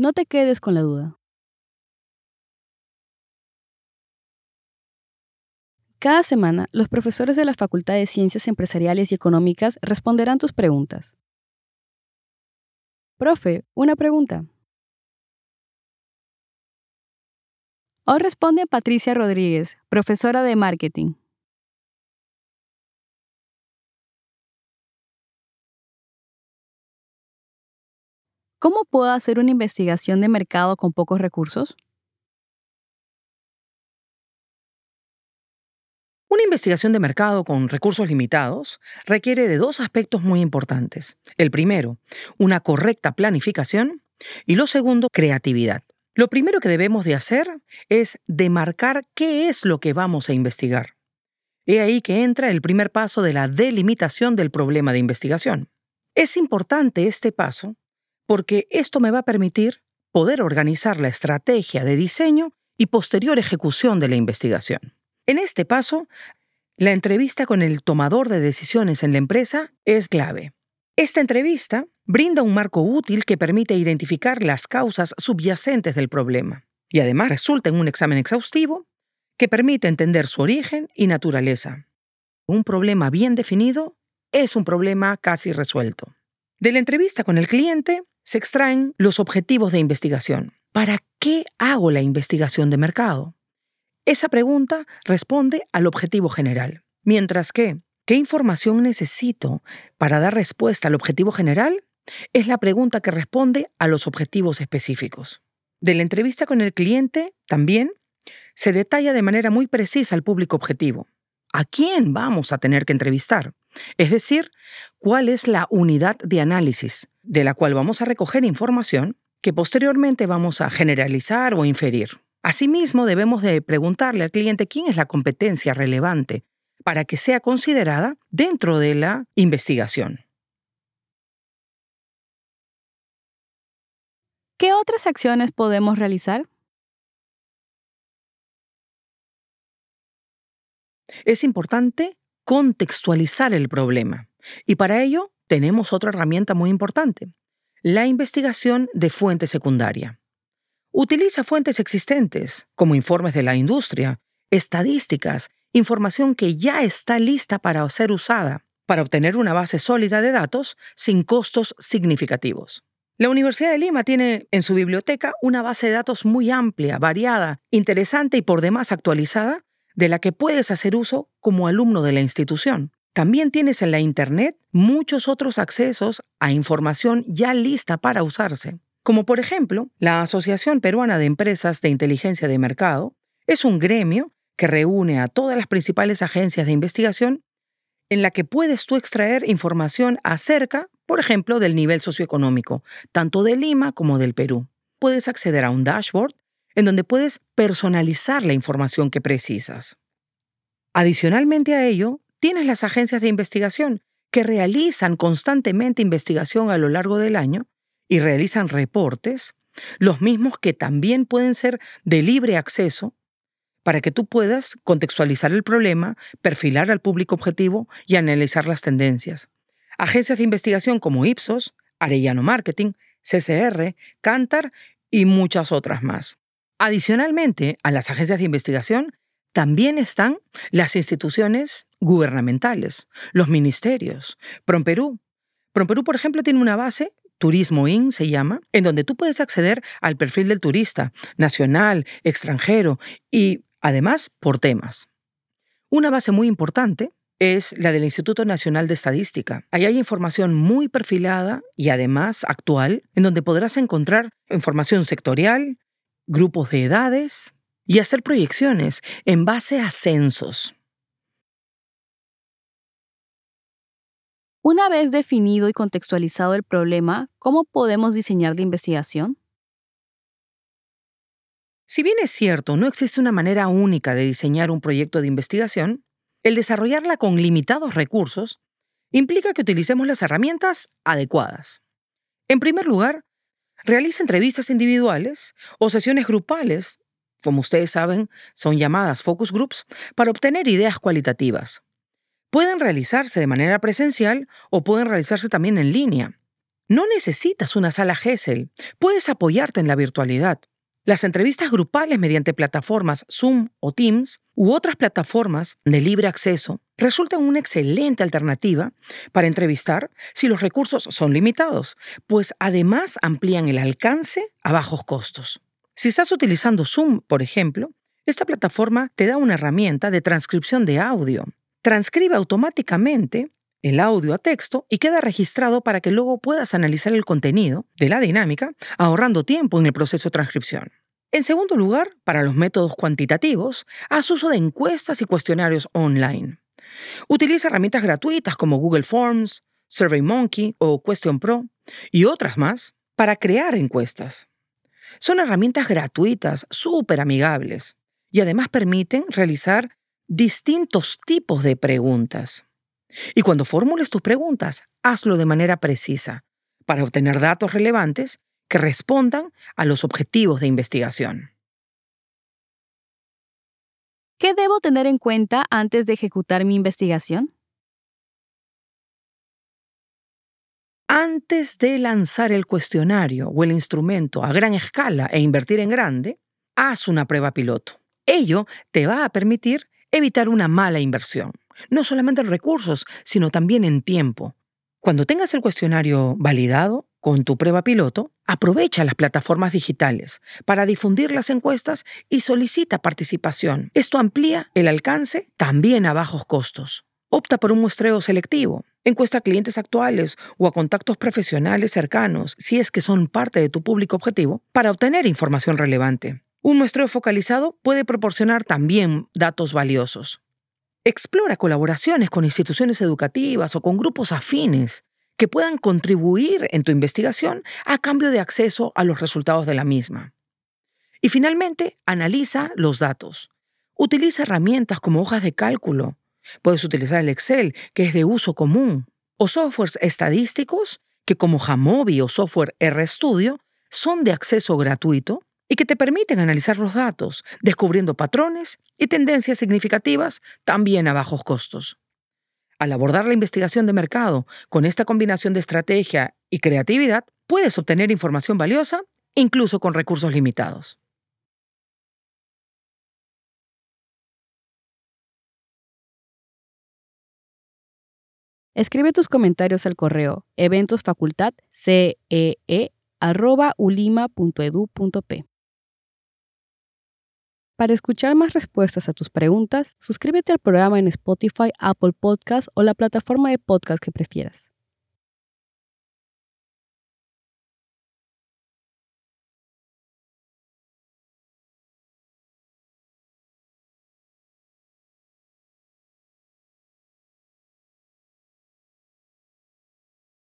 No te quedes con la duda. Cada semana, los profesores de la Facultad de Ciencias Empresariales y Económicas responderán tus preguntas. Profe, una pregunta. Hoy responde Patricia Rodríguez, profesora de marketing. ¿Cómo puedo hacer una investigación de mercado con pocos recursos? Una investigación de mercado con recursos limitados requiere de dos aspectos muy importantes. El primero, una correcta planificación y lo segundo, creatividad. Lo primero que debemos de hacer es demarcar qué es lo que vamos a investigar. He ahí que entra el primer paso de la delimitación del problema de investigación. Es importante este paso porque esto me va a permitir poder organizar la estrategia de diseño y posterior ejecución de la investigación. En este paso, la entrevista con el tomador de decisiones en la empresa es clave. Esta entrevista brinda un marco útil que permite identificar las causas subyacentes del problema y además resulta en un examen exhaustivo que permite entender su origen y naturaleza. Un problema bien definido es un problema casi resuelto. De la entrevista con el cliente se extraen los objetivos de investigación. ¿Para qué hago la investigación de mercado? Esa pregunta responde al objetivo general, mientras que ¿Qué información necesito para dar respuesta al objetivo general? Es la pregunta que responde a los objetivos específicos. De la entrevista con el cliente, también, se detalla de manera muy precisa al público objetivo. ¿A quién vamos a tener que entrevistar? Es decir, cuál es la unidad de análisis de la cual vamos a recoger información que posteriormente vamos a generalizar o inferir. Asimismo, debemos de preguntarle al cliente quién es la competencia relevante para que sea considerada dentro de la investigación. ¿Qué otras acciones podemos realizar? Es importante contextualizar el problema y para ello tenemos otra herramienta muy importante, la investigación de fuente secundaria. Utiliza fuentes existentes, como informes de la industria, estadísticas información que ya está lista para ser usada para obtener una base sólida de datos sin costos significativos. La Universidad de Lima tiene en su biblioteca una base de datos muy amplia, variada, interesante y por demás actualizada, de la que puedes hacer uso como alumno de la institución. También tienes en la Internet muchos otros accesos a información ya lista para usarse, como por ejemplo la Asociación Peruana de Empresas de Inteligencia de Mercado, es un gremio que reúne a todas las principales agencias de investigación en la que puedes tú extraer información acerca, por ejemplo, del nivel socioeconómico, tanto de Lima como del Perú. Puedes acceder a un dashboard en donde puedes personalizar la información que precisas. Adicionalmente a ello, tienes las agencias de investigación que realizan constantemente investigación a lo largo del año y realizan reportes, los mismos que también pueden ser de libre acceso para que tú puedas contextualizar el problema, perfilar al público objetivo y analizar las tendencias. Agencias de investigación como Ipsos, Arellano Marketing, CCR, Cantar y muchas otras más. Adicionalmente a las agencias de investigación, también están las instituciones gubernamentales, los ministerios, PROMPERÚ. PROMPERÚ, por ejemplo, tiene una base Turismo IN se llama, en donde tú puedes acceder al perfil del turista, nacional, extranjero, y además por temas. Una base muy importante es la del Instituto Nacional de Estadística. Ahí hay información muy perfilada y además actual, en donde podrás encontrar información sectorial, grupos de edades y hacer proyecciones en base a censos. Una vez definido y contextualizado el problema, ¿cómo podemos diseñar la investigación? Si bien es cierto, no existe una manera única de diseñar un proyecto de investigación, el desarrollarla con limitados recursos implica que utilicemos las herramientas adecuadas. En primer lugar, realiza entrevistas individuales o sesiones grupales, como ustedes saben, son llamadas focus groups, para obtener ideas cualitativas. Pueden realizarse de manera presencial o pueden realizarse también en línea. No necesitas una sala GESEL, puedes apoyarte en la virtualidad. Las entrevistas grupales mediante plataformas Zoom o Teams u otras plataformas de libre acceso resultan una excelente alternativa para entrevistar si los recursos son limitados, pues además amplían el alcance a bajos costos. Si estás utilizando Zoom, por ejemplo, esta plataforma te da una herramienta de transcripción de audio. Transcribe automáticamente el audio a texto y queda registrado para que luego puedas analizar el contenido de la dinámica, ahorrando tiempo en el proceso de transcripción. En segundo lugar, para los métodos cuantitativos, haz uso de encuestas y cuestionarios online. Utiliza herramientas gratuitas como Google Forms, SurveyMonkey o Question Pro y otras más para crear encuestas. Son herramientas gratuitas, súper amigables y además permiten realizar distintos tipos de preguntas. Y cuando formules tus preguntas, hazlo de manera precisa para obtener datos relevantes que respondan a los objetivos de investigación. ¿Qué debo tener en cuenta antes de ejecutar mi investigación? Antes de lanzar el cuestionario o el instrumento a gran escala e invertir en grande, haz una prueba piloto. Ello te va a permitir evitar una mala inversión no solamente en recursos, sino también en tiempo. Cuando tengas el cuestionario validado con tu prueba piloto, aprovecha las plataformas digitales para difundir las encuestas y solicita participación. Esto amplía el alcance también a bajos costos. Opta por un muestreo selectivo. Encuesta a clientes actuales o a contactos profesionales cercanos, si es que son parte de tu público objetivo, para obtener información relevante. Un muestreo focalizado puede proporcionar también datos valiosos. Explora colaboraciones con instituciones educativas o con grupos afines que puedan contribuir en tu investigación a cambio de acceso a los resultados de la misma. Y finalmente, analiza los datos. Utiliza herramientas como hojas de cálculo. Puedes utilizar el Excel, que es de uso común, o softwares estadísticos, que como Jamovi o software RStudio, son de acceso gratuito y que te permiten analizar los datos, descubriendo patrones y tendencias significativas también a bajos costos. Al abordar la investigación de mercado con esta combinación de estrategia y creatividad, puedes obtener información valiosa incluso con recursos limitados. Escribe tus comentarios al correo eventosfacultadcee.ulima.edu.p. Para escuchar más respuestas a tus preguntas, suscríbete al programa en Spotify, Apple Podcasts o la plataforma de podcast que prefieras.